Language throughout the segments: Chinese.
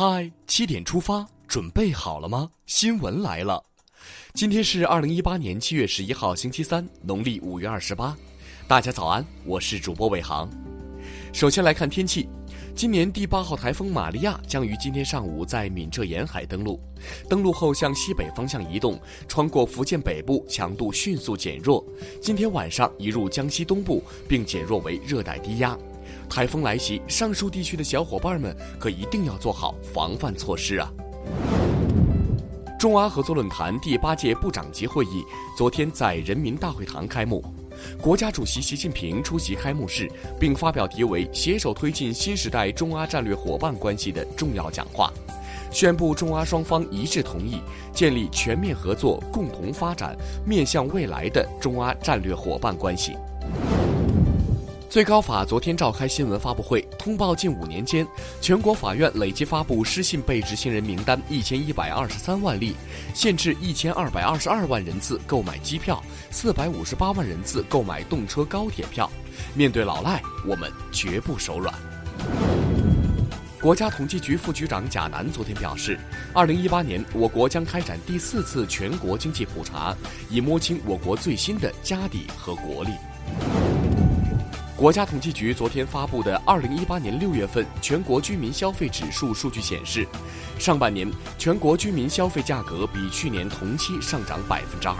嗨，七点出发，准备好了吗？新闻来了，今天是二零一八年七月十一号，星期三，农历五月二十八。大家早安，我是主播伟航。首先来看天气，今年第八号台风玛利亚将于今天上午在闽浙沿海登陆，登陆后向西北方向移动，穿过福建北部，强度迅速减弱。今天晚上移入江西东部，并减弱为热带低压。台风来袭，上述地区的小伙伴们可一定要做好防范措施啊！中阿合作论坛第八届部长级会议昨天在人民大会堂开幕，国家主席习近平出席开幕式，并发表题为“携手推进新时代中阿战略伙伴关系”的重要讲话，宣布中阿双方一致同意建立全面合作、共同发展、面向未来的中阿战略伙伴关系。最高法昨天召开新闻发布会，通报近五年间，全国法院累计发布失信被执行人名单一千一百二十三万例，限制一千二百二十二万人次购买机票，四百五十八万人次购买动车高铁票。面对老赖，我们绝不手软。国家统计局副局长贾楠昨天表示，二零一八年我国将开展第四次全国经济普查，以摸清我国最新的家底和国力。国家统计局昨天发布的二零一八年六月份全国居民消费指数数据显示，上半年全国居民消费价格比去年同期上涨百分之二。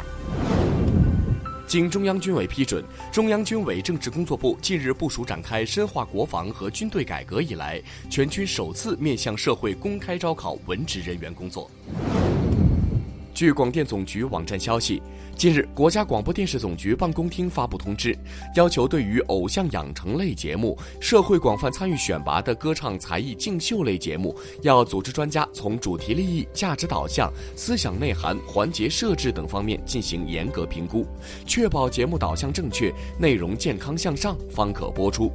经中央军委批准，中央军委政治工作部近日部署展开深化国防和军队改革以来，全军首次面向社会公开招考文职人员工作。据广电总局网站消息，近日，国家广播电视总局办公厅发布通知，要求对于偶像养成类节目、社会广泛参与选拔的歌唱才艺竞秀类节目，要组织专家从主题利益、价值导向、思想内涵、环节设置等方面进行严格评估，确保节目导向正确、内容健康向上，方可播出。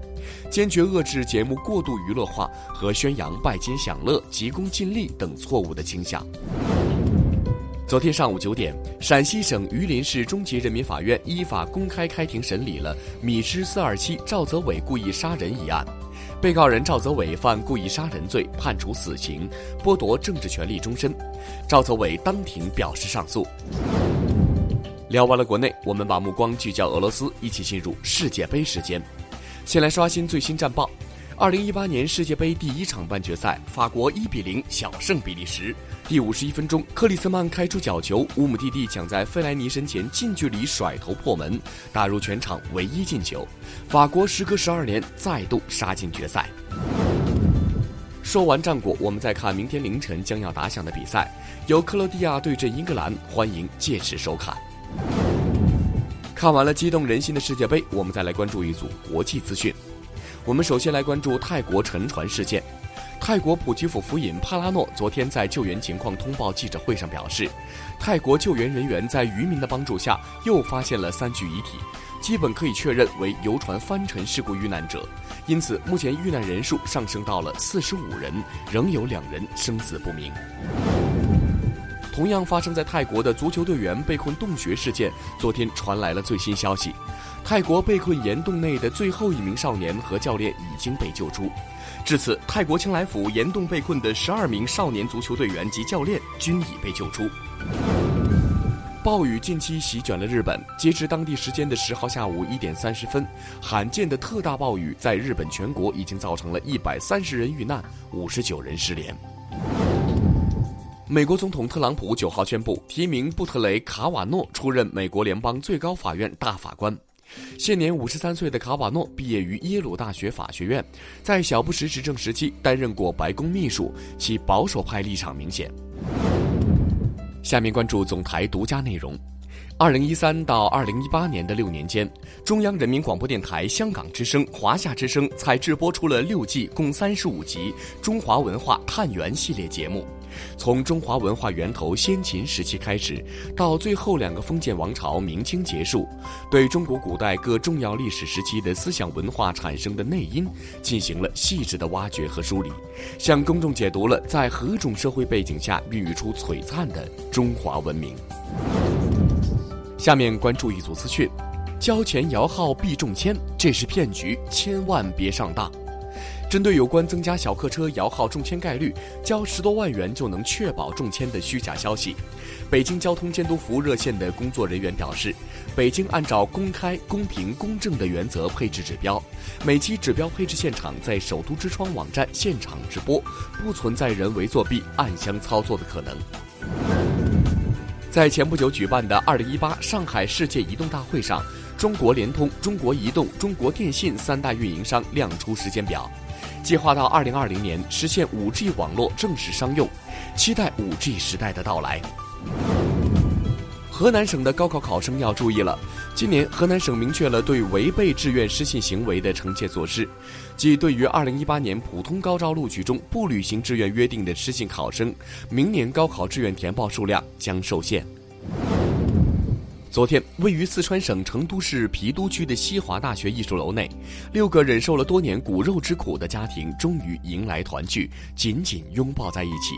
坚决遏制节目过度娱乐化和宣扬拜金享乐、急功近利等错误的倾向。昨天上午九点，陕西省榆林市中级人民法院依法公开开庭审理了米芝四二七赵泽伟故意杀人一案，被告人赵泽伟犯故意杀人罪，判处死刑，剥夺政治权利终身。赵泽伟当庭表示上诉。聊完了国内，我们把目光聚焦俄罗斯，一起进入世界杯时间。先来刷新最新战报。二零一八年世界杯第一场半决赛，法国一比零小胜比利时。第五十一分钟，克里斯曼开出角球，乌姆蒂蒂抢在费莱尼身前近距离甩头破门，打入全场唯一进球。法国时隔十二年再度杀进决赛。说完战果，我们再看明天凌晨将要打响的比赛，由克罗地亚对阵英格兰，欢迎届时收看。看完了激动人心的世界杯，我们再来关注一组国际资讯。我们首先来关注泰国沉船事件。泰国普吉府府尹帕拉诺昨天在救援情况通报记者会上表示，泰国救援人员在渔民的帮助下又发现了三具遗体，基本可以确认为游船翻沉事故遇难者。因此，目前遇难人数上升到了四十五人，仍有两人生死不明。同样发生在泰国的足球队员被困洞穴事件，昨天传来了最新消息。泰国被困岩洞内的最后一名少年和教练已经被救出。至此，泰国清莱府岩洞被困的十二名少年足球队员及教练均已被救出。暴雨近期席卷了日本，截至当地时间的十号下午一点三十分，罕见的特大暴雨在日本全国已经造成了一百三十人遇难，五十九人失联。美国总统特朗普九号宣布提名布特雷·卡瓦诺出任美国联邦最高法院大法官。现年五十三岁的卡瓦诺毕业于耶鲁大学法学院，在小布什执政时期担任过白宫秘书，其保守派立场明显。下面关注总台独家内容。二零一三到二零一八年的六年间，中央人民广播电台香港之声、华夏之声采制播出了六季共三十五集中华文化探源系列节目。从中华文化源头先秦时期开始，到最后两个封建王朝明清结束，对中国古代各重要历史时期的思想文化产生的内因进行了细致的挖掘和梳理，向公众解读了在何种社会背景下孕育出璀璨的中华文明。下面关注一组资讯：交钱摇号必中签，这是骗局，千万别上当。针对有关增加小客车摇号中签概率、交十多万元就能确保中签的虚假消息，北京交通监督服务热线的工作人员表示，北京按照公开、公平、公正的原则配置指标，每期指标配置现场在首都之窗网站现场直播，不存在人为作弊、暗箱操作的可能。在前不久举办的二零一八上海世界移动大会上，中国联通、中国移动、中国电信三大运营商亮出时间表，计划到二零二零年实现五 G 网络正式商用，期待五 G 时代的到来。河南省的高考考生要注意了，今年河南省明确了对违背志愿失信行为的惩戒措施，即对于二零一八年普通高招录取中不履行志愿约定的失信考生，明年高考志愿填报数量将受限。昨天，位于四川省成都市郫都区的西华大学艺术楼内，六个忍受了多年骨肉之苦的家庭终于迎来团聚，紧紧拥抱在一起。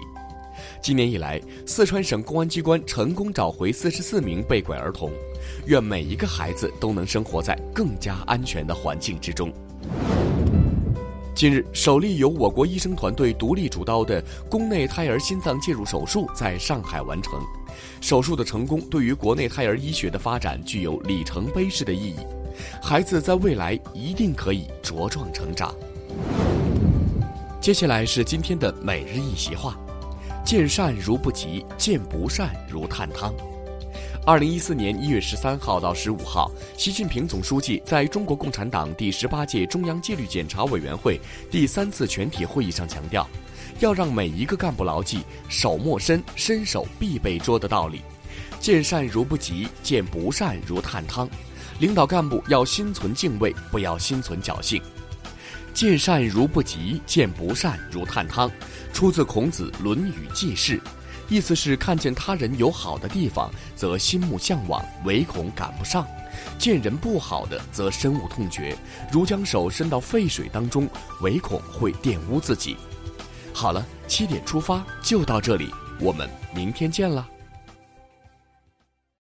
今年以来，四川省公安机关成功找回四十四名被拐儿童，愿每一个孩子都能生活在更加安全的环境之中。近日，首例由我国医生团队独立主刀的宫内胎儿心脏介入手术在上海完成。手术的成功对于国内胎儿医学的发展具有里程碑式的意义，孩子在未来一定可以茁壮成长。接下来是今天的每日一席话：见善如不及，见不善如探汤。二零一四年一月十三号到十五号，习近平总书记在中国共产党第十八届中央纪律检查委员会第三次全体会议上强调。要让每一个干部牢记“手莫伸，伸手必被捉”的道理，见善如不及，见不善如探汤。领导干部要心存敬畏，不要心存侥幸。见善如不及，见不善如探汤，出自孔子《论语记事》，意思是看见他人有好的地方，则心目向往，唯恐赶不上；见人不好的，则深恶痛绝，如将手伸到沸水当中，唯恐会玷污自己。好了，七点出发就到这里，我们明天见了。